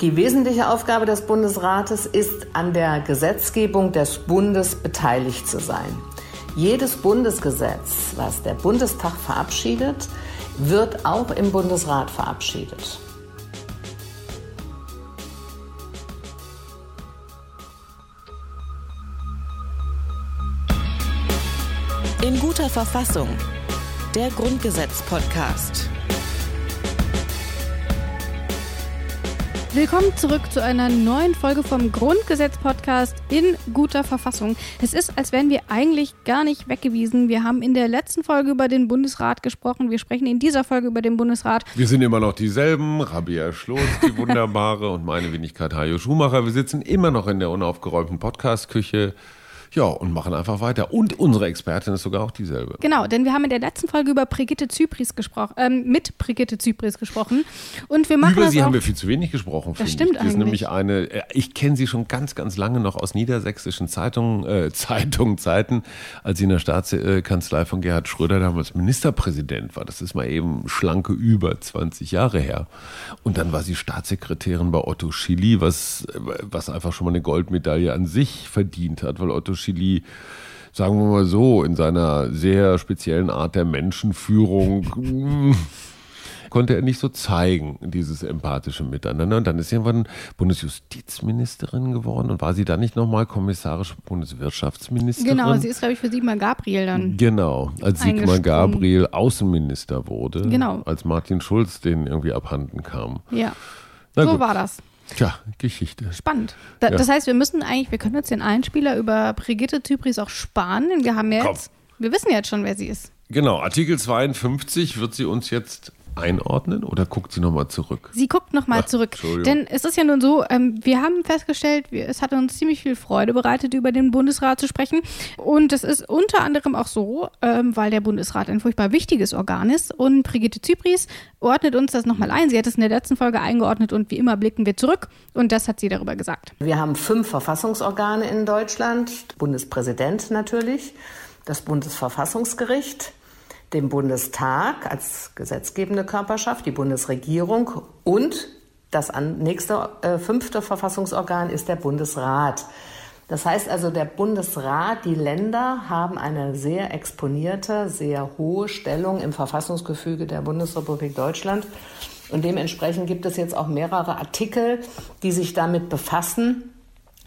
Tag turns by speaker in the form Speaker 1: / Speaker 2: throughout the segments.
Speaker 1: Die wesentliche Aufgabe des Bundesrates ist, an der Gesetzgebung des Bundes beteiligt zu sein. Jedes Bundesgesetz, was der Bundestag verabschiedet, wird auch im Bundesrat verabschiedet.
Speaker 2: In guter Verfassung. Der Grundgesetz-Podcast.
Speaker 3: Willkommen zurück zu einer neuen Folge vom Grundgesetz-Podcast in guter Verfassung. Es ist, als wären wir eigentlich gar nicht weggewiesen. Wir haben in der letzten Folge über den Bundesrat gesprochen. Wir sprechen in dieser Folge über den Bundesrat.
Speaker 4: Wir sind immer noch dieselben. Rabia Schloss, die Wunderbare und meine Wenigkeit Hajo Schumacher. Wir sitzen immer noch in der unaufgeräumten Podcast-Küche. Ja, und machen einfach weiter. Und unsere Expertin ist sogar auch dieselbe.
Speaker 3: Genau, denn wir haben in der letzten Folge über Brigitte Zypris gesprochen, ähm, mit Brigitte Zypris gesprochen. Und wir machen
Speaker 4: Über sie haben wir viel zu wenig gesprochen.
Speaker 3: Das stimmt
Speaker 4: ich. Das ist nämlich eine, äh, ich kenne sie schon ganz, ganz lange noch aus niedersächsischen Zeitungen, äh, Zeitungen, Zeiten, als sie in der Staatskanzlei von Gerhard Schröder damals Ministerpräsident war. Das ist mal eben schlanke über 20 Jahre her. Und dann war sie Staatssekretärin bei Otto Schily, was, äh, was einfach schon mal eine Goldmedaille an sich verdient hat, weil Otto Schily sagen wir mal so, in seiner sehr speziellen Art der Menschenführung mh, konnte er nicht so zeigen, dieses empathische Miteinander. Und dann ist sie irgendwann Bundesjustizministerin geworden und war sie dann nicht nochmal kommissarische Bundeswirtschaftsministerin?
Speaker 3: Genau, sie ist, glaube ich, für Sigmar Gabriel dann.
Speaker 4: Genau, als Sigmar. Gabriel Außenminister wurde,
Speaker 3: Genau.
Speaker 4: als Martin Schulz den irgendwie abhanden kam.
Speaker 3: Ja,
Speaker 4: Na
Speaker 3: so
Speaker 4: gut.
Speaker 3: war das.
Speaker 4: Tja, Geschichte.
Speaker 3: Spannend. Da,
Speaker 4: Ja.
Speaker 3: Das heißt, wir müssen eigentlich, wir können uns den Einspieler über Brigitte Zypris auch sparen, denn wir haben ja
Speaker 4: Komm.
Speaker 3: jetzt, wir wissen jetzt schon, wer sie ist.
Speaker 4: Genau, Artikel 52 wird sie uns jetzt einordnen oder guckt sie nochmal zurück?
Speaker 3: Sie guckt nochmal zurück. Denn es ist ja nun so, ähm, wir haben festgestellt, wir, es hat uns ziemlich viel Freude bereitet, über den Bundesrat zu sprechen. Und es ist unter anderem auch so, ähm, weil der Bundesrat ein furchtbar wichtiges Organ ist. Und Brigitte Zypris ordnet uns das nochmal ein. Sie hat es in der letzten Folge eingeordnet und wie immer blicken wir zurück. Und das hat sie darüber gesagt.
Speaker 1: Wir haben fünf Verfassungsorgane in Deutschland. Bundespräsident natürlich, das Bundesverfassungsgericht, den Bundestag als gesetzgebende Körperschaft, die Bundesregierung und das nächste äh, fünfte Verfassungsorgan ist der Bundesrat. Das heißt also, der Bundesrat, die Länder haben eine sehr exponierte, sehr hohe Stellung im Verfassungsgefüge der Bundesrepublik Deutschland. Und dementsprechend gibt es jetzt auch mehrere Artikel, die sich damit befassen,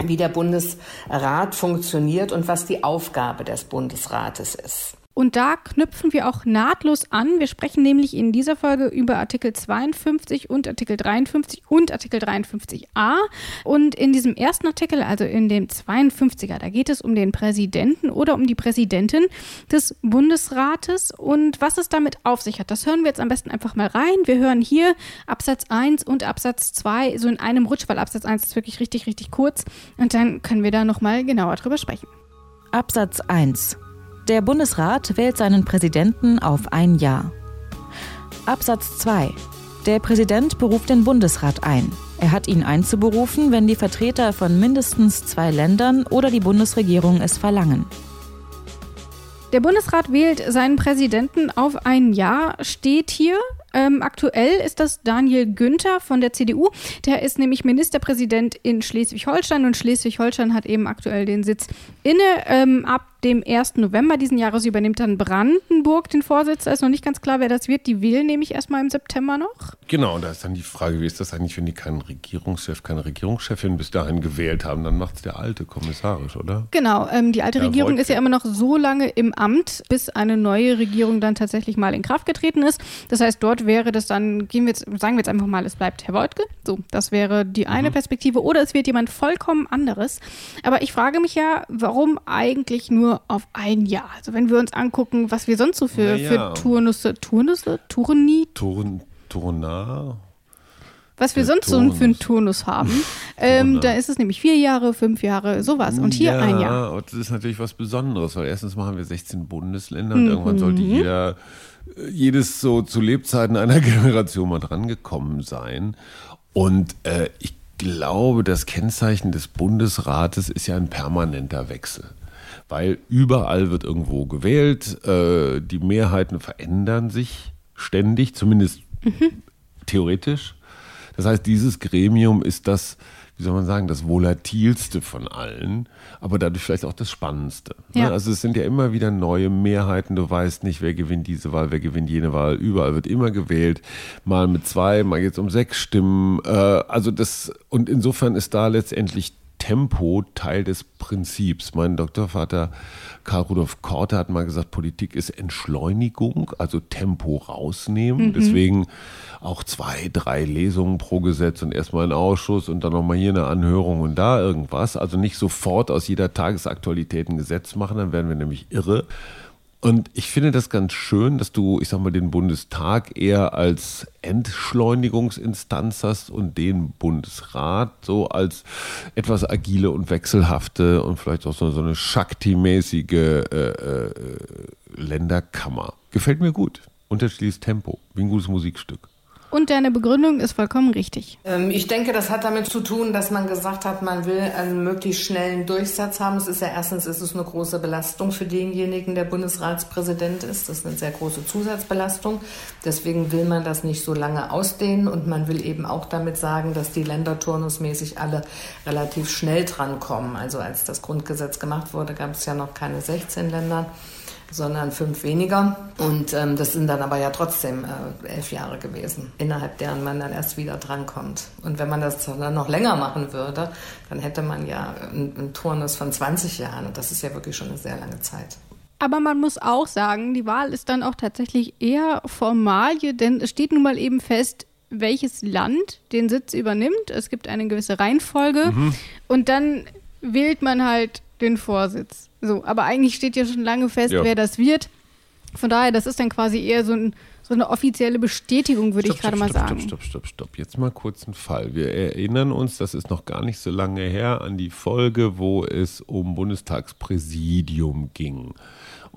Speaker 1: wie der Bundesrat funktioniert und was die Aufgabe des Bundesrates ist.
Speaker 3: Und da knüpfen wir auch nahtlos an. Wir sprechen nämlich in dieser Folge über Artikel 52 und Artikel 53 und Artikel 53a. Und in diesem ersten Artikel, also in dem 52er, da geht es um den Präsidenten oder um die Präsidentin des Bundesrates und was es damit auf sich hat. Das hören wir jetzt am besten einfach mal rein. Wir hören hier Absatz 1 und Absatz 2 so in einem Rutsch, weil Absatz 1 ist wirklich richtig, richtig kurz. Und dann können wir da nochmal genauer drüber sprechen.
Speaker 2: Absatz 1. Der Bundesrat wählt seinen Präsidenten auf ein Jahr. Absatz 2. Der Präsident beruft den Bundesrat ein. Er hat ihn einzuberufen, wenn die Vertreter von mindestens zwei Ländern oder die Bundesregierung es verlangen.
Speaker 3: Der Bundesrat wählt seinen Präsidenten auf ein Jahr, steht hier. Ähm, aktuell ist das Daniel Günther von der CDU. Der ist nämlich Ministerpräsident in Schleswig-Holstein und Schleswig-Holstein hat eben aktuell den Sitz inne. Ähm, ab dem 1. November diesen Jahres übernimmt dann Brandenburg den Vorsitz. Da ist noch nicht ganz klar, wer das wird. Die wählen nämlich erstmal im September noch.
Speaker 4: Genau, und da ist dann die Frage, wie ist das eigentlich, wenn die keinen Regierungschef, keine Regierungschefin bis dahin gewählt haben? Dann macht es der alte kommissarisch, oder?
Speaker 3: Genau, ähm, die alte
Speaker 4: Ja,
Speaker 3: Regierung
Speaker 4: wollte-
Speaker 3: ist ja immer noch so lange im Amt, bis eine neue Regierung dann tatsächlich mal in Kraft getreten ist. Das heißt, dort wäre das dann, gehen wir jetzt, sagen wir jetzt einfach mal, es bleibt Herr Woidke. So, das wäre die eine Perspektive. Oder es wird jemand vollkommen anderes. Aber ich frage mich ja, warum eigentlich nur auf ein Jahr? Also wenn wir uns angucken, was wir sonst so für,
Speaker 4: Naja.
Speaker 3: für Turnusse, Turnusse, Turni,
Speaker 4: Turn, Turnar?
Speaker 3: was wir sonst so für einen
Speaker 4: Turnus.
Speaker 3: Turnus haben. ähm, da ist es nämlich vier Jahre, fünf Jahre, sowas. Und hier
Speaker 4: ja,
Speaker 3: ein Jahr.
Speaker 4: und das ist natürlich was Besonderes, weil erstens machen wir 16 Bundesländer und irgendwann sollte
Speaker 3: Mhm.
Speaker 4: jeder, äh, jedes so zu Lebzeiten einer Generation mal drangekommen sein. Und äh, ich glaube, das Kennzeichen des Bundesrates ist ja ein permanenter Wechsel. Weil überall wird irgendwo gewählt, äh, die Mehrheiten verändern sich ständig, zumindest theoretisch. Das heißt, dieses Gremium ist das, wie soll man sagen, das volatilste von allen, aber dadurch vielleicht auch das Spannendste. Ne?
Speaker 3: Ja.
Speaker 4: Also es sind ja immer wieder neue Mehrheiten. Du weißt nicht, wer gewinnt diese Wahl, wer gewinnt jene Wahl. Überall wird immer gewählt. Mal mit zwei, mal jetzt um sechs Stimmen. Äh, also das, und insofern ist da letztendlich Tempo Teil des Prinzips. Mein Doktorvater Karl Rudolf Korte hat mal gesagt, Politik ist Entschleunigung, also Tempo rausnehmen. Deswegen auch zwei, drei Lesungen pro Gesetz und erstmal ein Ausschuss und dann nochmal hier eine Anhörung und da irgendwas. Also nicht sofort aus jeder Tagesaktualität ein Gesetz machen, dann werden wir nämlich irre. Und ich finde das ganz schön, dass du, ich sag mal, den Bundestag eher als Entschleunigungsinstanz hast und den Bundesrat so als etwas agile und wechselhafte und vielleicht auch so, so eine Shakti-mäßige äh, äh, Länderkammer. Gefällt mir gut. Unterschiedliches Tempo, wie ein gutes Musikstück.
Speaker 3: Und deine Begründung ist vollkommen richtig.
Speaker 1: Ähm, Ich denke, das hat damit zu tun, dass man gesagt hat, man will einen möglichst schnellen Durchsatz haben. Es ist ja erstens ist es eine große Belastung für denjenigen, der Bundesratspräsident ist. Das ist eine sehr große Zusatzbelastung. Deswegen will man das nicht so lange ausdehnen und man will eben auch damit sagen, dass die Länder turnusmäßig alle relativ schnell drankommen. Also als das Grundgesetz gemacht wurde, gab es ja noch keine 16 Länder sondern fünf weniger. Und ähm, das sind dann aber ja trotzdem äh, elf Jahre gewesen, innerhalb deren man dann erst wieder drankommt. Und wenn man das dann noch länger machen würde, dann hätte man ja einen, einen Turnus von 20 Jahren. Und das ist ja wirklich schon eine sehr lange Zeit.
Speaker 3: Aber man muss auch sagen, die Wahl ist dann auch tatsächlich eher Formalie, denn es steht nun mal eben fest, welches Land den Sitz übernimmt. Es gibt eine gewisse Reihenfolge und dann wählt man halt den Vorsitz. So, aber eigentlich steht ja schon lange fest,
Speaker 4: Ja.
Speaker 3: wer das wird. Von daher, das ist dann quasi eher so, ein, so eine offizielle Bestätigung, würde ich gerade mal
Speaker 4: stopp,
Speaker 3: sagen.
Speaker 4: Stopp, stopp, stopp, stopp. Jetzt mal kurz einen Fall. Wir erinnern uns, das ist noch gar nicht so lange her, an die Folge, wo es um Bundestagspräsidium ging.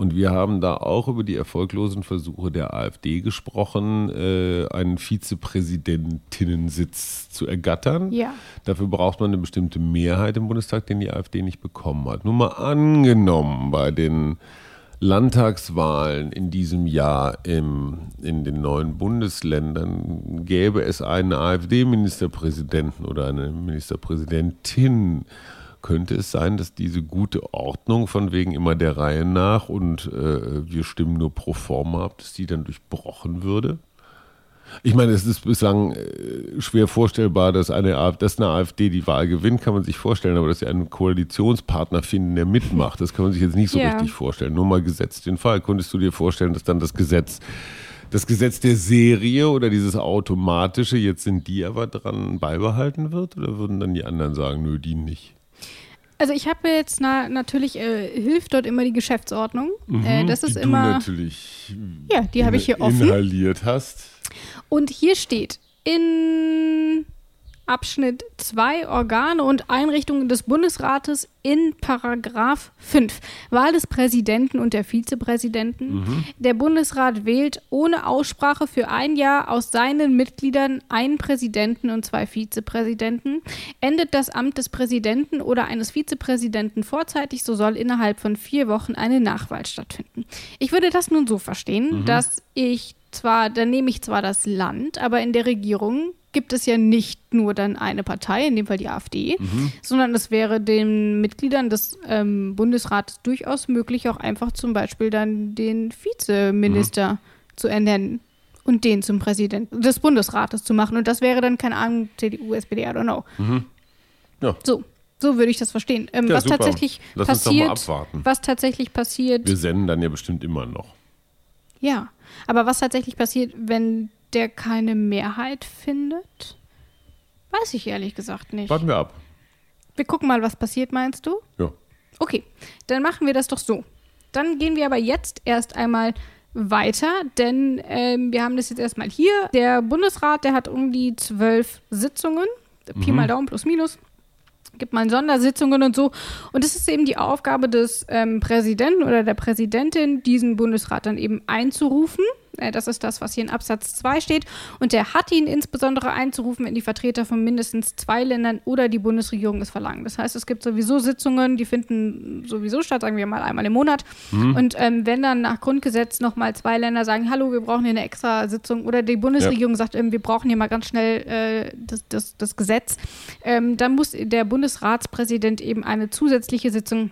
Speaker 4: Und wir haben da auch über die erfolglosen Versuche der AfD gesprochen, äh, einen Vizepräsidentinnensitz zu ergattern.
Speaker 3: Ja.
Speaker 4: Dafür braucht man eine bestimmte Mehrheit im Bundestag, den die AfD nicht bekommen hat. Nur mal angenommen, bei den Landtagswahlen in diesem Jahr im, in den neuen Bundesländern gäbe es einen AfD-Ministerpräsidenten oder eine Ministerpräsidentin. Könnte es sein, dass diese gute Ordnung von wegen immer der Reihe nach und äh, wir stimmen nur pro forma ab, dass die dann durchbrochen würde? Ich meine, es ist bislang äh, schwer vorstellbar, dass eine, AfD, dass eine AfD die Wahl gewinnt, kann man sich vorstellen, aber dass sie einen Koalitionspartner finden, der mitmacht, das kann man sich jetzt nicht so
Speaker 3: Ja.
Speaker 4: richtig vorstellen. Nur mal gesetzt den Fall. Konntest du dir vorstellen, dass dann das Gesetz, das Gesetz der Serie oder dieses automatische, jetzt sind die aber dran, beibehalten wird? Oder würden dann die anderen sagen, nö, die nicht?
Speaker 3: Also ich habe jetzt na, natürlich, äh, hilft dort immer die Geschäftsordnung. äh, das ist
Speaker 4: Mhm. die
Speaker 3: immer.
Speaker 4: du natürlich
Speaker 3: Ja, die habe ich hier offen.
Speaker 4: inhaliert hast.
Speaker 3: Und hier steht in Abschnitt 2 Organe und Einrichtungen des Bundesrates in Paragraph 5 Wahl des Präsidenten und der Vizepräsidenten. Der Bundesrat wählt ohne Aussprache für ein Jahr aus seinen Mitgliedern einen Präsidenten und zwei Vizepräsidenten. Endet das Amt des Präsidenten oder eines Vizepräsidenten vorzeitig, so soll innerhalb von vier Wochen eine Nachwahl stattfinden. Ich würde das nun so verstehen, dass ich zwar, dann nehme ich zwar das Land, aber in der Regierung gibt es ja nicht nur dann eine Partei, in dem Fall die AfD, sondern es wäre den Mitgliedern des ähm, Bundesrates durchaus möglich, auch einfach zum Beispiel dann den Vizeminister zu ernennen und den zum Präsidenten des Bundesrates zu machen. Und das wäre dann, keine Ahnung, CDU, SPD, I don't know.
Speaker 4: Ja.
Speaker 3: So, so würde ich das verstehen. Ähm,
Speaker 4: Ja,
Speaker 3: was
Speaker 4: super.
Speaker 3: tatsächlich
Speaker 4: Lass uns doch mal
Speaker 3: passiert,
Speaker 4: abwarten.
Speaker 3: was tatsächlich passiert,
Speaker 4: Wir senden dann ja bestimmt immer noch.
Speaker 3: ja, aber was tatsächlich passiert, wenn der keine Mehrheit findet, weiß ich ehrlich gesagt nicht.
Speaker 4: Warten wir ab.
Speaker 3: Wir gucken mal, was passiert, meinst du?
Speaker 4: Ja.
Speaker 3: Okay, dann machen wir das doch so. Dann gehen wir aber jetzt erst einmal weiter, denn ähm, wir haben das jetzt erstmal hier. Der Bundesrat, der hat um die zwölf Sitzungen, Pi mal Daumen plus minus. Gibt mal Sondersitzungen und so. Und es ist eben die Aufgabe des ähm, Präsidenten oder der Präsidentin, diesen Bundesrat dann eben einzurufen. Äh, das ist das, was hier in Absatz 2 steht. Und der hat ihn insbesondere einzurufen, wenn die Vertreter von mindestens zwei Ländern oder die Bundesregierung es verlangen. Das heißt, es gibt sowieso Sitzungen, die finden sowieso statt, sagen wir mal einmal im Monat. Mhm. Und ähm, wenn dann nach Grundgesetz nochmal zwei Länder sagen, hallo, wir brauchen hier eine extra Sitzung oder die Bundesregierung ja. sagt, ähm, wir brauchen hier mal ganz schnell äh, das, das, das, Gesetz, ähm, dann muss der Bundesratspräsident eben eine zusätzliche Sitzung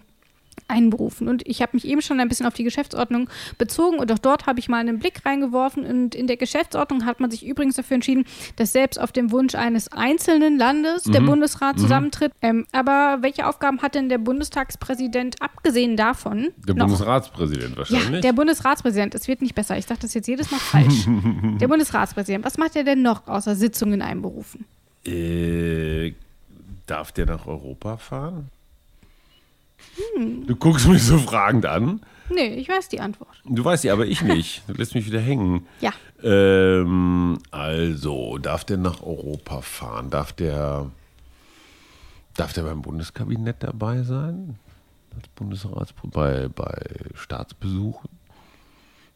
Speaker 3: einberufen. Und ich habe mich eben schon ein bisschen auf die Geschäftsordnung bezogen und auch dort habe ich mal einen Blick reingeworfen. Und in der Geschäftsordnung hat man sich übrigens dafür entschieden, dass selbst auf dem Wunsch eines einzelnen Landes mhm. der Bundesrat mhm. zusammentritt. Ähm, aber welche Aufgaben hat denn der Bundestagspräsident abgesehen davon?
Speaker 4: Der noch? Bundesratspräsident wahrscheinlich.
Speaker 3: Ja, der Bundesratspräsident. Es wird nicht besser. Ich dachte das jetzt jedes Mal falsch. der Bundesratspräsident. Was macht er denn noch außer Sitzungen einberufen?
Speaker 4: Äh, darf der nach Europa fahren? Hm. Du guckst mich so fragend an.
Speaker 3: Nee, ich weiß die Antwort.
Speaker 4: Du weißt die, aber ich nicht. Du lässt mich wieder hängen.
Speaker 3: Ja.
Speaker 4: Ähm, also, darf der nach Europa fahren? Darf der, darf der beim Bundeskabinett dabei sein? Als Bundesrats bei, bei Staatsbesuchen?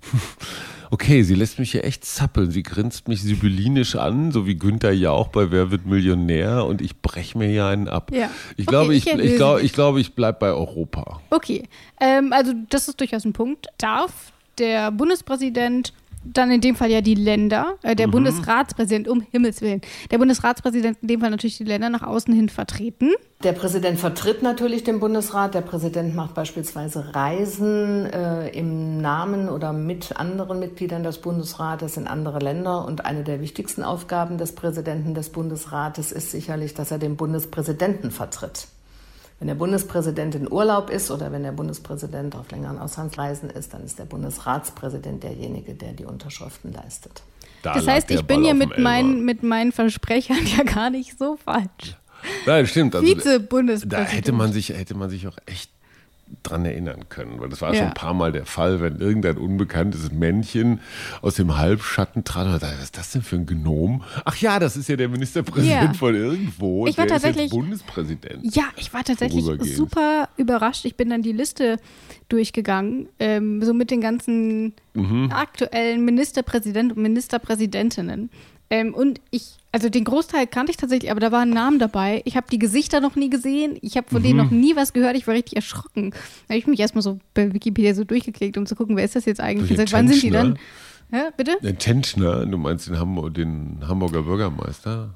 Speaker 4: Okay, sie lässt mich hier echt zappeln. Sie grinst mich sibyllinisch an, so wie Günther ja auch bei Wer wird Millionär und ich breche mir hier einen ab. Ja. Ich, okay, glaube, ich, ich, ich, glaub, ich glaube, ich bleibe bei Europa.
Speaker 3: Okay, ähm, also das ist durchaus ein Punkt. Darf der Bundespräsident dann in dem Fall ja die Länder, äh, der mhm. Bundesratspräsident, um Himmels Willen. Der Bundesratspräsident in dem Fall natürlich die Länder nach außen hin vertreten.
Speaker 1: Der Präsident vertritt natürlich den Bundesrat. Der Präsident macht beispielsweise Reisen äh, im Namen oder mit anderen Mitgliedern des Bundesrates in andere Länder. Und eine der wichtigsten Aufgaben des Präsidenten des Bundesrates ist sicherlich, dass er den Bundespräsidenten vertritt. Wenn der Bundespräsident in Urlaub ist oder wenn der Bundespräsident auf längeren Auslandsreisen ist, dann ist der Bundesratspräsident derjenige, der die Unterschriften leistet.
Speaker 3: Da das heißt, ich bin ja mit meinen, mit meinen Versprechern ja gar nicht so falsch.
Speaker 4: Nein, stimmt.
Speaker 3: Also, Vize-Bundespräsident.
Speaker 4: Da hätte man sich, hätte man sich auch echt dran erinnern können. Weil das war ja. schon ein paar Mal der Fall, wenn irgendein unbekanntes Männchen aus dem Halbschatten trat und dachte, was ist das denn für ein Gnom? Ach ja, das ist ja der Ministerpräsident ja. von irgendwo.
Speaker 3: Ich war
Speaker 4: der
Speaker 3: tatsächlich
Speaker 4: Bundespräsident.
Speaker 3: Ja, ich war tatsächlich super überrascht. Ich bin dann die Liste durchgegangen, ähm, so mit den ganzen mhm. aktuellen Ministerpräsidenten und Ministerpräsidentinnen. Ähm, und ich, also den Großteil kannte ich tatsächlich, aber da waren Namen dabei. Ich habe die Gesichter noch nie gesehen. Ich habe von mhm. denen noch nie was gehört. Ich war richtig erschrocken. Da habe ich mich erstmal so bei Wikipedia so durchgeklickt, um zu gucken, wer ist das jetzt eigentlich? Seit wann sind die dann? Ja, bitte?
Speaker 4: Den Tentschner, du meinst den, Hamburg, den Hamburger Bürgermeister?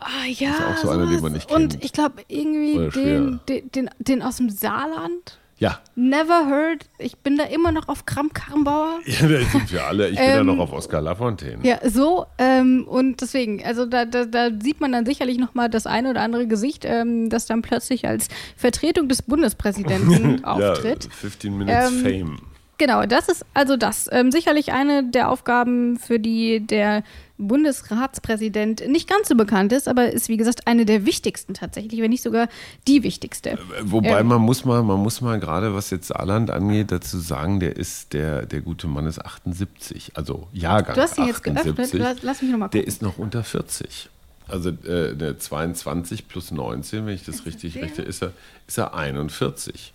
Speaker 3: Ah, ja.
Speaker 4: Das ist auch so einer, den man nicht kennt.
Speaker 3: Und ich glaube, irgendwie den, den, den, den aus dem Saarland.
Speaker 4: Ja.
Speaker 3: Never heard. Ich bin da immer noch auf Kram Karrenbauer.
Speaker 4: Ja, da sind wir alle. Ich bin ähm, da noch auf Oskar Lafontaine.
Speaker 3: Ja, so. Ähm, und deswegen, also da, da, da, sieht man dann sicherlich nochmal das eine oder andere Gesicht, ähm, das dann plötzlich als Vertretung des Bundespräsidenten auftritt.
Speaker 4: Ja, 15 Minutes ähm, Fame.
Speaker 3: Genau, das ist also das. Ähm, sicherlich eine der Aufgaben, für die der Bundesratspräsident nicht ganz so bekannt ist, aber ist wie gesagt eine der wichtigsten tatsächlich, wenn nicht sogar die wichtigste. Äh,
Speaker 4: wobei ähm, man muss mal, man muss mal gerade was jetzt Saarland angeht, dazu sagen, der ist der der gute Mann ist 78, also Jahrgang.
Speaker 3: Du hast ihn jetzt 78, geöffnet, lass, lass mich nochmal
Speaker 4: gucken. Der ist noch unter 40. Also äh, 22 plus 19, wenn ich das richtig rechne, ist er, ist er 41.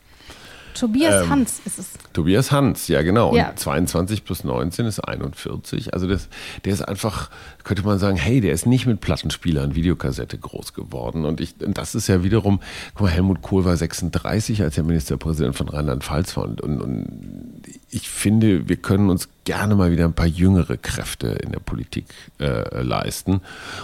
Speaker 3: Tobias ähm, Hans ist es.
Speaker 4: Tobias Hans, ja genau. Ja. Und 22 plus 19 ist 41. Also das, der ist einfach, könnte man sagen, hey, der ist nicht mit Plattenspielern, Videokassette groß geworden. Und, ich, und das ist ja wiederum, guck mal, Helmut Kohl war 36, als er Ministerpräsident von Rheinland-Pfalz war. Und, und, und ich finde, wir können uns gerne mal wieder ein paar jüngere Kräfte in der Politik äh, leisten.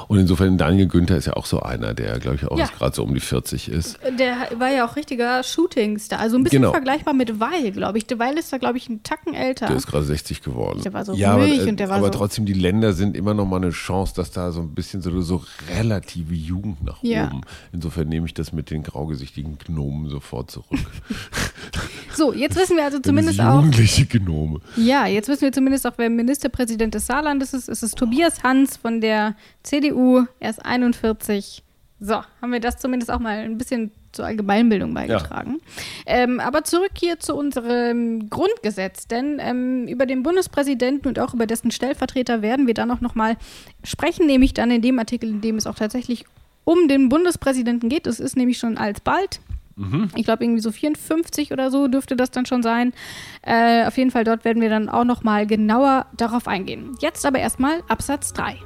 Speaker 4: Und insofern, Daniel Günther ist ja auch so einer, der, glaube ich, auch ja. gerade so um die 40 ist.
Speaker 3: Der war ja auch richtiger Shootingstar. Also ein bisschen genau. vergleichbar mit Weil, glaube ich. Weil ist da, glaube ich, einen Tacken älter.
Speaker 4: Der ist gerade 60 geworden.
Speaker 3: Der war so ja, ruhig aber, äh, und der war
Speaker 4: Aber
Speaker 3: so
Speaker 4: trotzdem, die Länder sind immer noch mal eine Chance, dass da so ein bisschen so, so relative Jugend nach ja. oben. Insofern nehme ich das mit den graugesichtigen Gnomen sofort zurück.
Speaker 3: so, jetzt wissen wir also zumindest auch.
Speaker 4: Jugendliche Gnome.
Speaker 3: Ja, jetzt wissen wir zumindest auch, wer Ministerpräsident des Saarlandes ist. Es ist Tobias Hans von der CDU. Er ist 41. So, haben wir das zumindest auch mal ein bisschen zur Allgemeinbildung beigetragen. Ja. Ähm, aber zurück hier zu unserem Grundgesetz, denn ähm, über den Bundespräsidenten und auch über dessen Stellvertreter werden wir dann auch noch mal sprechen, nämlich dann in dem Artikel, in dem es auch tatsächlich um den Bundespräsidenten geht. Es ist nämlich schon alsbald Mhm. Ich glaube, irgendwie so 54 oder so dürfte das dann schon sein. Äh, auf jeden Fall, dort werden wir dann auch nochmal genauer darauf eingehen. Jetzt aber erstmal Absatz 3.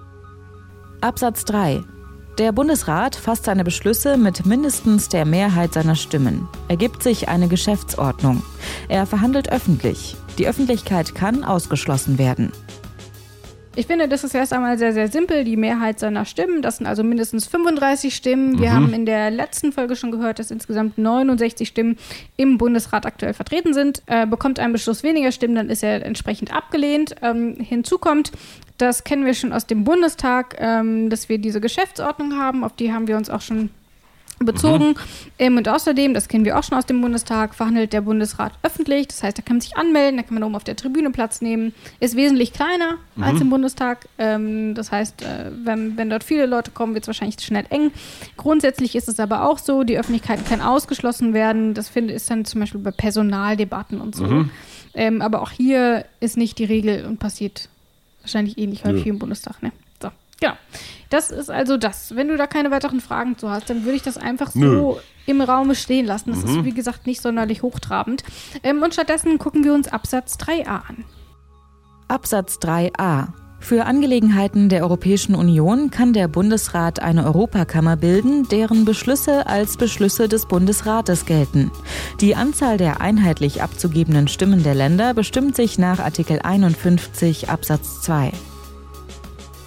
Speaker 2: Absatz 3. Der Bundesrat fasst seine Beschlüsse mit mindestens der Mehrheit seiner Stimmen. Ergibt sich eine Geschäftsordnung. Er verhandelt öffentlich. Die Öffentlichkeit kann ausgeschlossen werden.
Speaker 3: Ich finde, das ist erst einmal sehr, sehr simpel, die Mehrheit seiner Stimmen. Das sind also mindestens 35 Stimmen. Wir mhm. haben in der letzten Folge schon gehört, dass insgesamt 69 Stimmen im Bundesrat aktuell vertreten sind. Äh, bekommt ein Beschluss weniger Stimmen, dann ist er entsprechend abgelehnt. Ähm, hinzu kommt, das kennen wir schon aus dem Bundestag, ähm, dass wir diese Geschäftsordnung haben. Auf die haben wir uns auch schon bezogen. Mhm. Ähm, und außerdem, das kennen wir auch schon aus dem Bundestag, verhandelt der Bundesrat öffentlich. Das heißt, da kann man sich anmelden, da kann man oben auf der Tribüne Platz nehmen. Ist wesentlich kleiner mhm. als im Bundestag. Ähm, das heißt, äh, wenn, wenn dort viele Leute kommen, wird es wahrscheinlich schnell eng. Grundsätzlich ist es aber auch so, die Öffentlichkeit kann ausgeschlossen werden. Das finde, ist dann zum Beispiel bei Personaldebatten und so. Mhm. Ähm, aber auch hier ist nicht die Regel und passiert wahrscheinlich ähnlich häufig ja. im Bundestag. Ne? Genau. Das ist also das. Wenn du da keine weiteren Fragen zu hast, dann würde ich das einfach so Nö. im Raum stehen lassen. Das mhm. ist, wie gesagt, nicht sonderlich hochtrabend. Ähm, und stattdessen gucken wir uns Absatz 3a an.
Speaker 2: Absatz 3a. Für Angelegenheiten der Europäischen Union kann der Bundesrat eine Europakammer bilden, deren Beschlüsse als Beschlüsse des Bundesrates gelten. Die Anzahl der einheitlich abzugebenden Stimmen der Länder bestimmt sich nach Artikel 51 Absatz 2.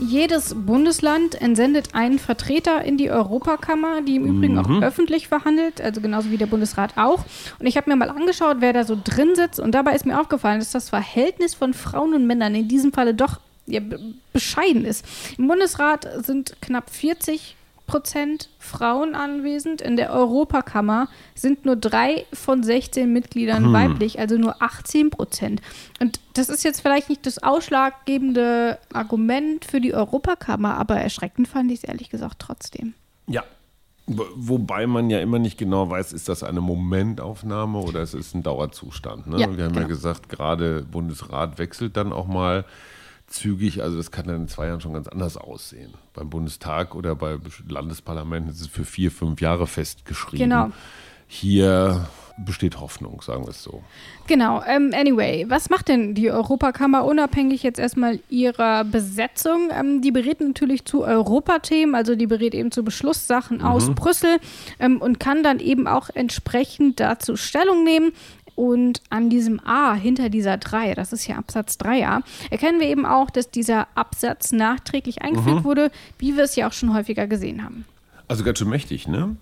Speaker 3: Jedes Bundesland entsendet einen Vertreter in die Europakammer, die im Übrigen mhm. auch öffentlich verhandelt, also genauso wie der Bundesrat auch. Und ich habe mir mal angeschaut, wer da so drin sitzt. Und dabei ist mir aufgefallen, dass das Verhältnis von Frauen und Männern in diesem Falle doch ja, bescheiden ist. Im Bundesrat sind knapp 40 Prozent Frauen anwesend. In der Europakammer sind nur drei von 16 Mitgliedern hm. weiblich, also nur 18 Prozent. Und das ist jetzt vielleicht nicht das ausschlaggebende Argument für die Europakammer, aber erschreckend fand ich es ehrlich gesagt trotzdem.
Speaker 4: Ja. Wobei man ja immer nicht genau weiß, ist das eine Momentaufnahme oder ist es ein Dauerzustand. Ne? Ja, Wir haben genau. ja gesagt, gerade Bundesrat wechselt dann auch mal zügig, also das kann dann in zwei Jahren schon ganz anders aussehen. Beim Bundestag oder bei Landesparlamenten ist es für vier, fünf Jahre festgeschrieben. Genau. Hier besteht Hoffnung, sagen wir es so.
Speaker 3: Genau. Ähm, anyway, was macht denn die Europakammer unabhängig jetzt erstmal ihrer Besetzung? Ähm, die berät natürlich zu Europathemen, also die berät eben zu Beschlusssachen mhm. aus Brüssel ähm, und kann dann eben auch entsprechend dazu Stellung nehmen. Und an diesem A hinter dieser 3, das ist ja Absatz 3a, erkennen wir eben auch, dass dieser Absatz nachträglich eingefügt mhm. wurde, wie wir es ja auch schon häufiger gesehen haben.
Speaker 4: Also ganz schön mächtig, ne?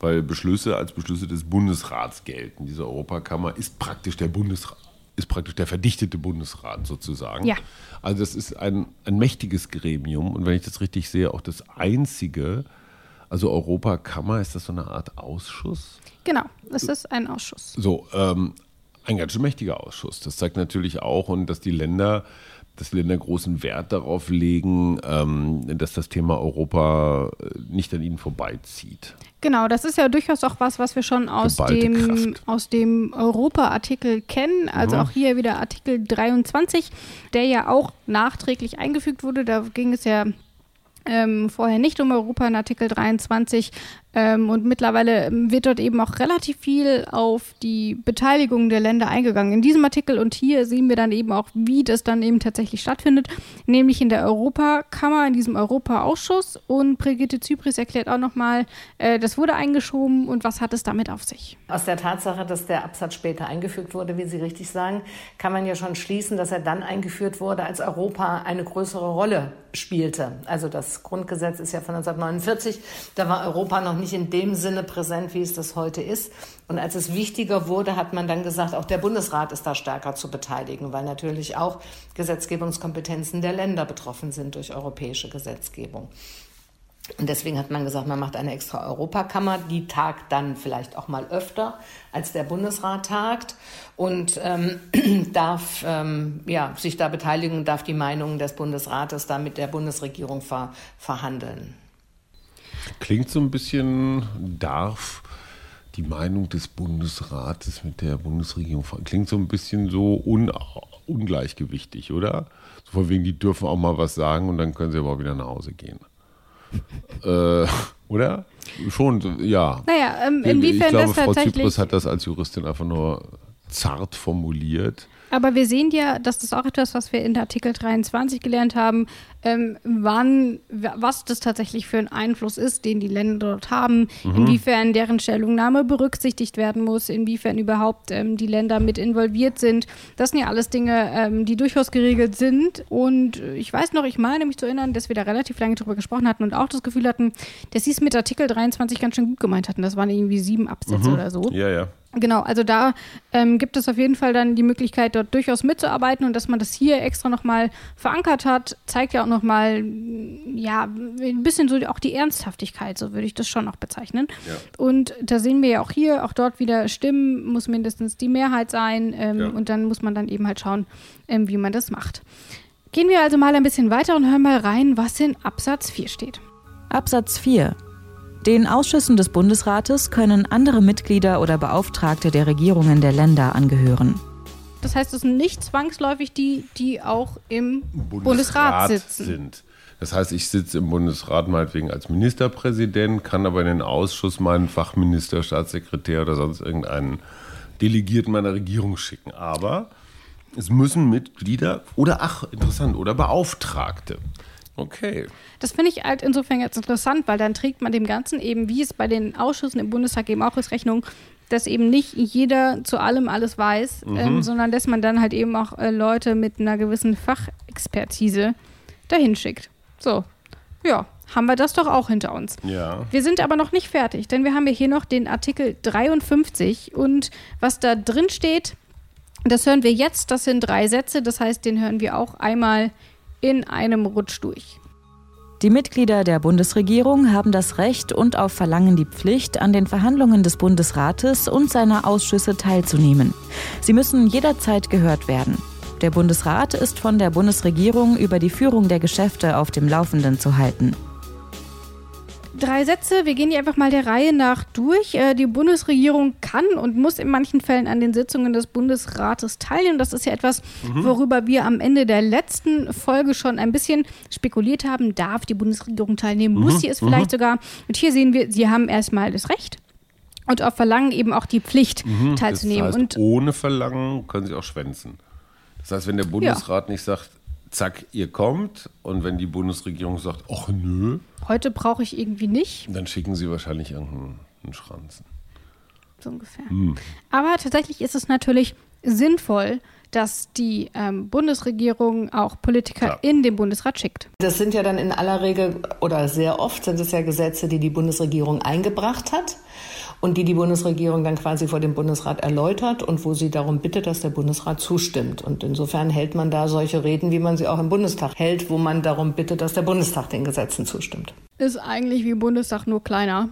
Speaker 4: Weil Beschlüsse als Beschlüsse des Bundesrats gelten. Diese Europakammer ist praktisch der Bundesrat ist praktisch der verdichtete Bundesrat sozusagen. Ja. Also das ist ein, ein mächtiges Gremium und wenn ich das richtig sehe, auch das einzige, also Europakammer, ist das so eine Art Ausschuss?
Speaker 3: Genau, es ist ein Ausschuss.
Speaker 4: So, ähm, ein ganz schön mächtiger Ausschuss. Das zeigt natürlich auch, und dass die Länder, dass die Länder großen Wert darauf legen, ähm, dass das Thema Europa äh, nicht an ihnen vorbeizieht.
Speaker 3: Genau, das ist ja durchaus auch was, was wir schon aus dem, aus dem Europa-Artikel kennen. Also mhm. auch hier wieder Artikel 23, der ja auch nachträglich eingefügt wurde. Da ging es ja ähm, vorher nicht um Europa in Artikel 23 ähm, und mittlerweile wird dort eben auch relativ viel auf die Beteiligung der Länder eingegangen. In diesem Artikel und hier sehen wir dann eben auch, wie das dann eben tatsächlich stattfindet, nämlich in der Europakammer, in diesem Europaausschuss. Und Brigitte Zypris erklärt auch nochmal, äh, das wurde eingeschoben und was hat es damit auf sich?
Speaker 1: Aus der Tatsache, dass der Absatz später eingefügt wurde, wie Sie richtig sagen, kann man ja schon schließen, dass er dann eingeführt wurde, als Europa eine größere Rolle spielte. Also das Grundgesetz ist ja von 1949, da war Europa noch nicht in dem Sinne präsent, wie es das heute ist. Und als es wichtiger wurde, hat man dann gesagt, auch der Bundesrat ist da stärker zu beteiligen, weil natürlich auch Gesetzgebungskompetenzen der Länder betroffen sind durch europäische Gesetzgebung. Und deswegen hat man gesagt, man macht eine extra Europakammer, die tagt dann vielleicht auch mal öfter, als der Bundesrat tagt und ähm, darf ähm, ja, sich da beteiligen, darf die Meinungen des Bundesrates da mit der Bundesregierung ver verhandeln.
Speaker 4: Klingt so ein bisschen, darf die Meinung des Bundesrates mit der Bundesregierung, klingt so ein bisschen so un, ungleichgewichtig, oder? So von wegen, die dürfen auch mal was sagen und dann können sie aber auch wieder nach Hause gehen. Äh, oder? Schon, ja.
Speaker 3: Naja, ähm, inwiefern
Speaker 4: ich glaube,
Speaker 3: das
Speaker 4: Frau
Speaker 3: tatsächlich.
Speaker 4: Zypris hat das als Juristin einfach nur zart formuliert.
Speaker 3: Aber wir sehen ja, dass das auch etwas, was wir in Artikel 23 gelernt haben, ähm, wann, was das tatsächlich für ein Einfluss ist, den die Länder dort haben,
Speaker 4: Mhm.
Speaker 3: inwiefern deren Stellungnahme berücksichtigt werden muss, inwiefern überhaupt ähm, die Länder mit involviert sind. Das sind ja alles Dinge, ähm, die durchaus geregelt sind. Und ich weiß noch, ich meine mich zu erinnern, dass wir da relativ lange drüber gesprochen hatten und auch das Gefühl hatten, dass sie es mit Artikel 23 ganz schön gut gemeint hatten. Das waren irgendwie sieben Absätze
Speaker 4: Mhm.
Speaker 3: oder so.
Speaker 4: Ja, ja.
Speaker 3: Genau, also da ähm, gibt es auf jeden Fall dann die Möglichkeit, dort durchaus mitzuarbeiten und dass man das hier extra nochmal verankert hat, zeigt ja auch nochmal, ja, ein bisschen so auch die Ernsthaftigkeit, so würde ich das schon auch bezeichnen.
Speaker 4: Ja.
Speaker 3: Und da sehen wir ja auch hier, auch dort wieder Stimmen muss mindestens die Mehrheit sein ähm,
Speaker 4: Ja.
Speaker 3: und dann muss man dann eben halt schauen, ähm, wie man das macht. Gehen wir also mal ein bisschen weiter und hören mal rein, was in Absatz 4 steht.
Speaker 2: Absatz 4. Den Ausschüssen des Bundesrates können andere Mitglieder oder Beauftragte der Regierungen der Länder angehören.
Speaker 3: Das heißt, es sind nicht zwangsläufig die, die auch im Bundesrat, sitzen.
Speaker 4: sind. Das heißt, ich sitze im Bundesrat meinetwegen als Ministerpräsident, kann aber in den Ausschuss meinen Fachminister, Staatssekretär oder sonst irgendeinen Delegierten meiner Regierung schicken. Aber es müssen Mitglieder oder, ach, interessant, oder Beauftragte. Okay.
Speaker 3: Das finde ich halt insofern jetzt interessant, weil dann trägt man dem Ganzen eben, wie es bei den Ausschüssen im Bundestag eben auch ist, Rechnung, dass eben nicht jeder zu allem alles weiß, ähm, sondern dass man dann halt eben auch äh, Leute mit einer gewissen Fachexpertise dahin schickt. So, ja, haben wir das doch auch hinter uns.
Speaker 4: Ja.
Speaker 3: Wir sind aber noch nicht fertig, denn wir haben ja hier noch den Artikel 53 und was da drin steht, das hören wir jetzt, das sind drei Sätze, das heißt, den hören wir auch einmal in einem Rutsch durch.
Speaker 2: Die Mitglieder der Bundesregierung haben das Recht und auf Verlangen die Pflicht, an den Verhandlungen des Bundesrates und seiner Ausschüsse teilzunehmen. Sie müssen jederzeit gehört werden. Der Bundesrat ist von der Bundesregierung über die Führung der Geschäfte auf dem Laufenden zu halten.
Speaker 3: Drei Sätze, wir gehen die einfach mal der Reihe nach durch. Äh, Die Bundesregierung kann und muss in manchen Fällen an den Sitzungen des Bundesrates teilnehmen. Das ist ja etwas, worüber wir am Ende der letzten Folge schon ein bisschen spekuliert haben. Darf die Bundesregierung teilnehmen? Muss sie es vielleicht sogar? Und hier sehen wir, sie haben erstmal das Recht und auf Verlangen eben auch die Pflicht teilzunehmen.
Speaker 4: Das heißt,
Speaker 3: und
Speaker 4: ohne Verlangen können sie auch schwänzen. Das heißt, wenn der Bundesrat nicht sagt, zack, ihr kommt, und wenn die Bundesregierung sagt, ach nö,
Speaker 3: heute brauche ich irgendwie nicht.
Speaker 4: dann schicken sie wahrscheinlich irgendeinen einen Schranzen.
Speaker 3: so ungefähr. Aber tatsächlich ist es natürlich sinnvoll, dass die ähm, Bundesregierung auch Politiker
Speaker 4: Klar.
Speaker 3: in den Bundesrat schickt.
Speaker 1: Das sind ja dann in aller Regel oder sehr oft sind es ja Gesetze, die die Bundesregierung eingebracht hat und die die Bundesregierung dann quasi vor dem Bundesrat erläutert und wo sie darum bittet, dass der Bundesrat zustimmt. Und insofern hält man da solche Reden, wie man sie auch im Bundestag hält, wo man darum bittet, dass der Bundestag den Gesetzen zustimmt.
Speaker 3: Ist eigentlich wie Bundestag nur kleiner.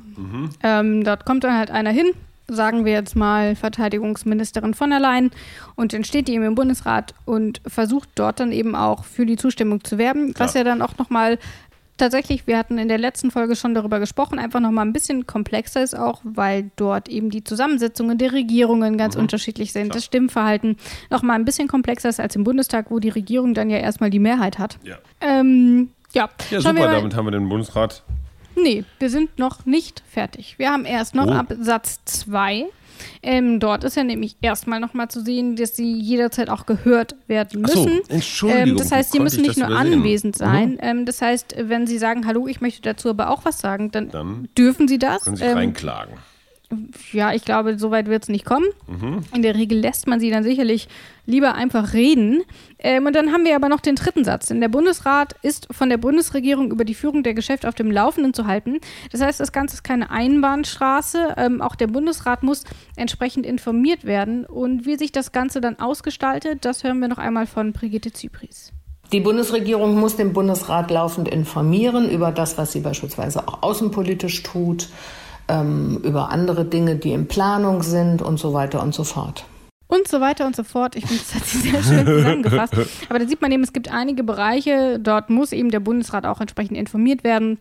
Speaker 3: Ähm, dort kommt dann halt einer hin, sagen wir jetzt mal Verteidigungsministerin von der Leyen, und dann steht die eben im Bundesrat und versucht dort dann eben auch für die Zustimmung zu werben, was ja dann auch nochmal tatsächlich, wir hatten in der letzten Folge schon darüber gesprochen, einfach nochmal ein bisschen komplexer ist auch, weil dort eben die Zusammensetzungen der Regierungen ganz unterschiedlich sind, das Stimmverhalten nochmal ein bisschen komplexer ist als im Bundestag, wo die Regierung dann ja erstmal die Mehrheit hat.
Speaker 4: Ja,
Speaker 3: Ähm, ja,
Speaker 4: ja super, damit haben wir den Bundesrat.
Speaker 3: Nee, wir sind noch nicht fertig. Wir haben erst noch
Speaker 4: Oh.
Speaker 3: Absatz 2. Ähm, dort ist ja nämlich erstmal nochmal zu sehen, dass sie jederzeit auch gehört werden
Speaker 4: Ach so,
Speaker 3: müssen.
Speaker 4: Entschuldigung,
Speaker 3: Ähm, das heißt, sie müssen
Speaker 4: ich
Speaker 3: nicht nur
Speaker 4: übersehen?
Speaker 3: anwesend sein. Ähm, das heißt, wenn sie sagen, hallo, ich möchte dazu aber auch was sagen, dann,
Speaker 4: Dann
Speaker 3: dürfen sie das.
Speaker 4: Können sich
Speaker 3: Ähm,
Speaker 4: reinklagen.
Speaker 3: Ja, ich glaube, so weit wird es nicht kommen.
Speaker 4: Mhm.
Speaker 3: In der Regel lässt man sie dann sicherlich lieber einfach reden. Ähm, und dann haben wir aber noch den dritten Satz. Denn der Bundesrat ist von der Bundesregierung über die Führung der Geschäfte auf dem Laufenden zu halten. Das heißt, das Ganze ist keine Einbahnstraße. Ähm, auch der Bundesrat muss entsprechend informiert werden. Und wie sich das Ganze dann ausgestaltet, das hören wir noch einmal von Brigitte Zypries.
Speaker 1: Die Bundesregierung muss den Bundesrat laufend informieren über das, was sie beispielsweise auch außenpolitisch tut, ähm, über andere Dinge, die in Planung sind und so weiter und so fort.
Speaker 3: und so weiter und so fort. Ich finde, das hat sie sehr schön zusammengefasst. Aber da sieht man eben, es gibt einige Bereiche, dort muss eben der Bundesrat auch entsprechend informiert werden.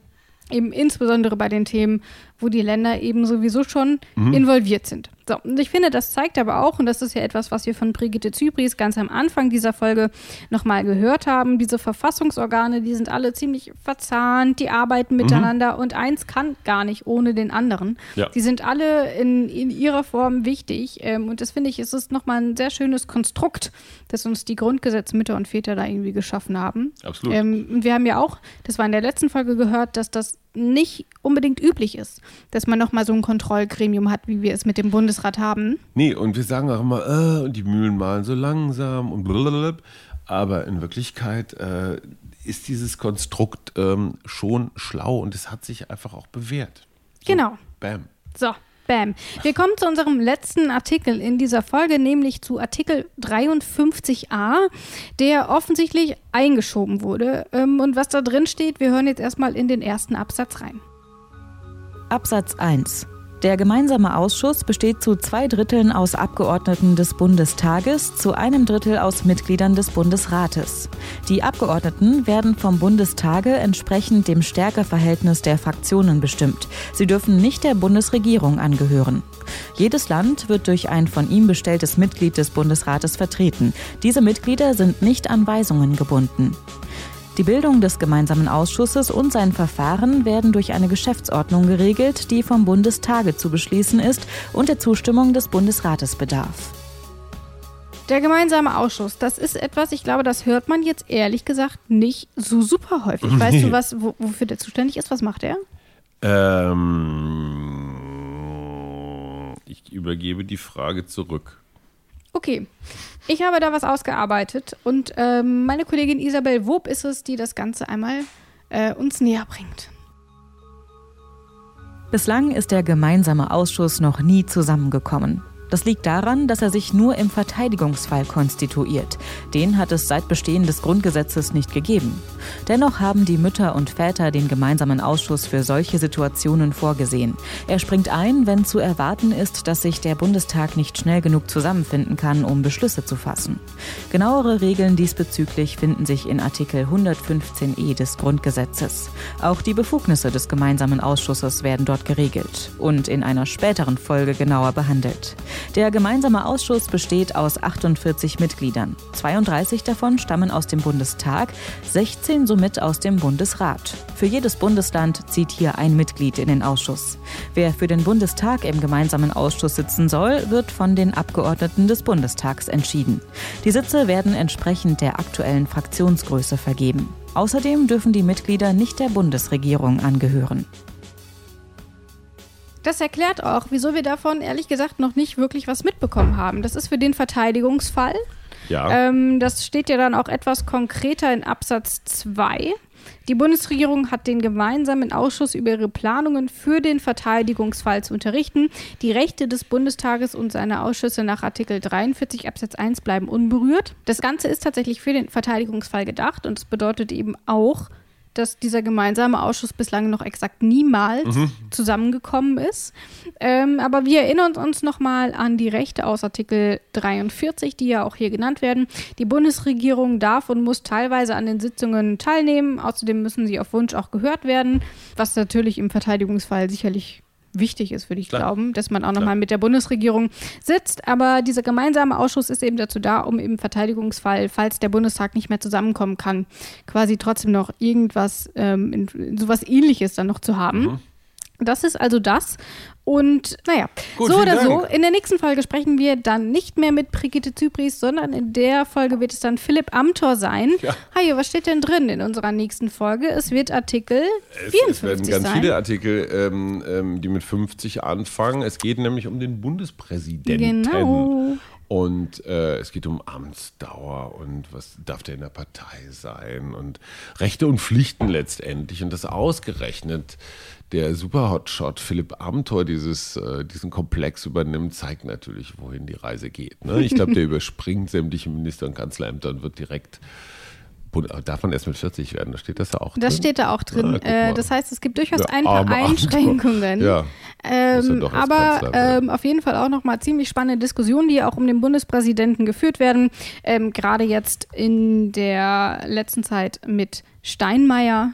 Speaker 3: Eben insbesondere bei den Themen, wo die Länder eben sowieso schon involviert sind. So, und ich finde, das zeigt aber auch, und das ist ja etwas, was wir von Brigitte Zypries ganz am Anfang dieser Folge nochmal gehört haben, diese Verfassungsorgane, die sind alle ziemlich verzahnt, die arbeiten mhm. miteinander mhm. und eins kann gar nicht ohne den anderen. Ja. Die sind alle in, in ihrer Form wichtig ähm, und das finde ich, es ist nochmal ein sehr schönes Konstrukt, das uns die Grundgesetzmütter und Väter da irgendwie geschaffen haben.
Speaker 4: Absolut. Ähm,
Speaker 3: und wir haben ja auch, das war in der letzten Folge gehört, dass das nicht unbedingt üblich ist, dass man nochmal so ein Kontrollgremium hat, wie wir es mit dem Bundesrat haben.
Speaker 4: Nee, und wir sagen auch immer, äh, die Mühlen malen so langsam und blablabla. Aber in Wirklichkeit äh, ist dieses Konstrukt ähm, schon schlau und es hat sich einfach auch bewährt.
Speaker 3: So, genau.
Speaker 4: Bam.
Speaker 3: So, Bam. Wir kommen zu unserem letzten Artikel in dieser Folge, nämlich zu Artikel 53a, der offensichtlich eingeschoben wurde. Ähm, und was da drin steht, wir hören jetzt erstmal in den ersten Absatz rein.
Speaker 2: Absatz 1. Der gemeinsame Ausschuss besteht zu zwei Dritteln aus Abgeordneten des Bundestages, zu einem Drittel aus Mitgliedern des Bundesrates. Die Abgeordneten werden vom Bundestage entsprechend dem Stärkeverhältnis der Fraktionen bestimmt. Sie dürfen nicht der Bundesregierung angehören. Jedes Land wird durch ein von ihm bestelltes Mitglied des Bundesrates vertreten. Diese Mitglieder sind nicht an Weisungen gebunden. Die Bildung des gemeinsamen Ausschusses und sein Verfahren werden durch eine Geschäftsordnung geregelt, die vom Bundestage zu beschließen ist und der Zustimmung des Bundesrates bedarf.
Speaker 3: Der gemeinsame Ausschuss, das ist etwas, ich glaube, das hört man jetzt ehrlich gesagt nicht so super häufig. Nee. Weißt du, was, wofür der zuständig ist? Was macht er?
Speaker 4: Ähm, ich übergebe die Frage zurück.
Speaker 3: Okay, ich habe da was ausgearbeitet und ähm, meine Kollegin Isabel Wob ist es, die das Ganze einmal äh, uns näher bringt.
Speaker 2: Bislang ist der gemeinsame Ausschuss noch nie zusammengekommen. Das liegt daran, dass er sich nur im Verteidigungsfall konstituiert. Den hat es seit Bestehen des Grundgesetzes nicht gegeben. Dennoch haben die Mütter und Väter den gemeinsamen Ausschuss für solche Situationen vorgesehen. Er springt ein, wenn zu erwarten ist, dass sich der Bundestag nicht schnell genug zusammenfinden kann, um Beschlüsse zu fassen. Genauere Regeln diesbezüglich finden sich in Artikel 115e des Grundgesetzes. Auch die Befugnisse des gemeinsamen Ausschusses werden dort geregelt und in einer späteren Folge genauer behandelt. Der gemeinsame Ausschuss besteht aus 48 Mitgliedern. 32 davon stammen aus dem Bundestag, 16 somit aus dem Bundesrat. Für jedes Bundesland zieht hier ein Mitglied in den Ausschuss. Wer für den Bundestag im gemeinsamen Ausschuss sitzen soll, wird von den Abgeordneten des Bundestags entschieden. Die Sitze werden entsprechend der aktuellen Fraktionsgröße vergeben. Außerdem dürfen die Mitglieder nicht der Bundesregierung angehören.
Speaker 3: Das erklärt auch, wieso wir davon ehrlich gesagt noch nicht wirklich was mitbekommen haben. Das ist für den Verteidigungsfall.
Speaker 4: Ja.
Speaker 3: Ähm, das steht ja dann auch etwas konkreter in Absatz 2. Die Bundesregierung hat den gemeinsamen Ausschuss über ihre Planungen für den Verteidigungsfall zu unterrichten. Die Rechte des Bundestages und seiner Ausschüsse nach Artikel 43 Absatz 1 bleiben unberührt. Das Ganze ist tatsächlich für den Verteidigungsfall gedacht und es bedeutet eben auch, dass dieser gemeinsame Ausschuss bislang noch exakt niemals mhm. zusammengekommen ist. Ähm, aber wir erinnern uns nochmal an die Rechte aus Artikel 43, die ja auch hier genannt werden. Die Bundesregierung darf und muss teilweise an den Sitzungen teilnehmen. Außerdem müssen sie auf Wunsch auch gehört werden, was natürlich im Verteidigungsfall sicherlich wichtig ist, würde ich Klar. glauben, dass man auch nochmal mit der Bundesregierung sitzt. Aber dieser gemeinsame Ausschuss ist eben dazu da, um im Verteidigungsfall, falls der Bundestag nicht mehr zusammenkommen kann, quasi trotzdem noch irgendwas, ähm, sowas ähnliches dann noch zu haben. Mhm. Das ist also das. Und naja, Gut, so oder Dank. so, in der nächsten Folge sprechen wir dann nicht mehr mit Brigitte Zypris, sondern in der Folge wird es dann Philipp Amthor sein. Ja. Hajo, was steht denn drin in unserer nächsten Folge? Es wird Artikel es, 54 Es werden
Speaker 4: ganz
Speaker 3: sein.
Speaker 4: viele Artikel, ähm, ähm, die mit 50 anfangen. Es geht nämlich um den Bundespräsidenten.
Speaker 3: Genau.
Speaker 4: Und äh, es geht um Amtsdauer und was darf der in der Partei sein und Rechte und Pflichten letztendlich. Und das ausgerechnet der Super-Hotshot Philipp Amthor dieses, äh, diesen Komplex übernimmt, zeigt natürlich, wohin die Reise geht. Ne? Ich glaube, der überspringt sämtliche Minister- und Kanzlerämter und wird direkt Darf man erst mit 40 werden? Da steht das ja auch drin.
Speaker 3: Das steht da auch drin. Ja, äh, das heißt, es gibt durchaus ja, ein paar Einschränkungen. Ja. Ähm, aber ähm, auf jeden Fall auch nochmal ziemlich spannende Diskussionen, die auch um den Bundespräsidenten geführt werden. Ähm, Gerade jetzt in der letzten Zeit mit Steinmeier.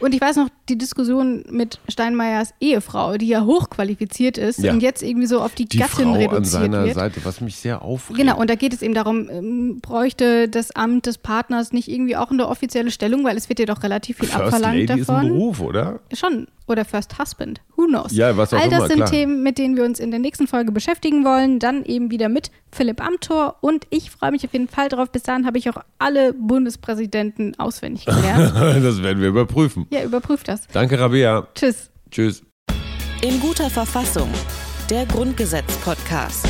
Speaker 3: Und ich weiß noch, die Diskussion mit Steinmeiers Ehefrau, die ja hochqualifiziert ist
Speaker 4: Ja.
Speaker 3: und jetzt irgendwie so auf die,
Speaker 4: Die
Speaker 3: Gattin
Speaker 4: Frau an
Speaker 3: reduziert
Speaker 4: seiner
Speaker 3: wird.
Speaker 4: Seite, was mich sehr aufregt.
Speaker 3: Genau, und da geht es eben darum, ähm, bräuchte das Amt des Partners nicht irgendwie auch eine offizielle Stellung, weil es wird ja doch relativ viel
Speaker 4: First
Speaker 3: abverlangt
Speaker 4: Lady ist ein
Speaker 3: davon.
Speaker 4: Beruf, oder?
Speaker 3: Schon. Oder First Husband. Who knows?
Speaker 4: Ja, was auch
Speaker 3: All das
Speaker 4: immer,
Speaker 3: sind
Speaker 4: klar.
Speaker 3: Themen, mit denen wir uns in der nächsten Folge beschäftigen wollen. Dann eben wieder mit Philipp Amthor. Und ich freue mich auf jeden Fall drauf. Bis dahin habe ich auch alle Bundespräsidenten auswendig gelernt.
Speaker 4: das werden wir überprüfen.
Speaker 3: ja, überprüft das.
Speaker 4: Danke, Rabea.
Speaker 3: Tschüss.
Speaker 4: Tschüss.
Speaker 2: In guter Verfassung. Der Grundgesetz-Podcast.